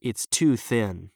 It's too thin.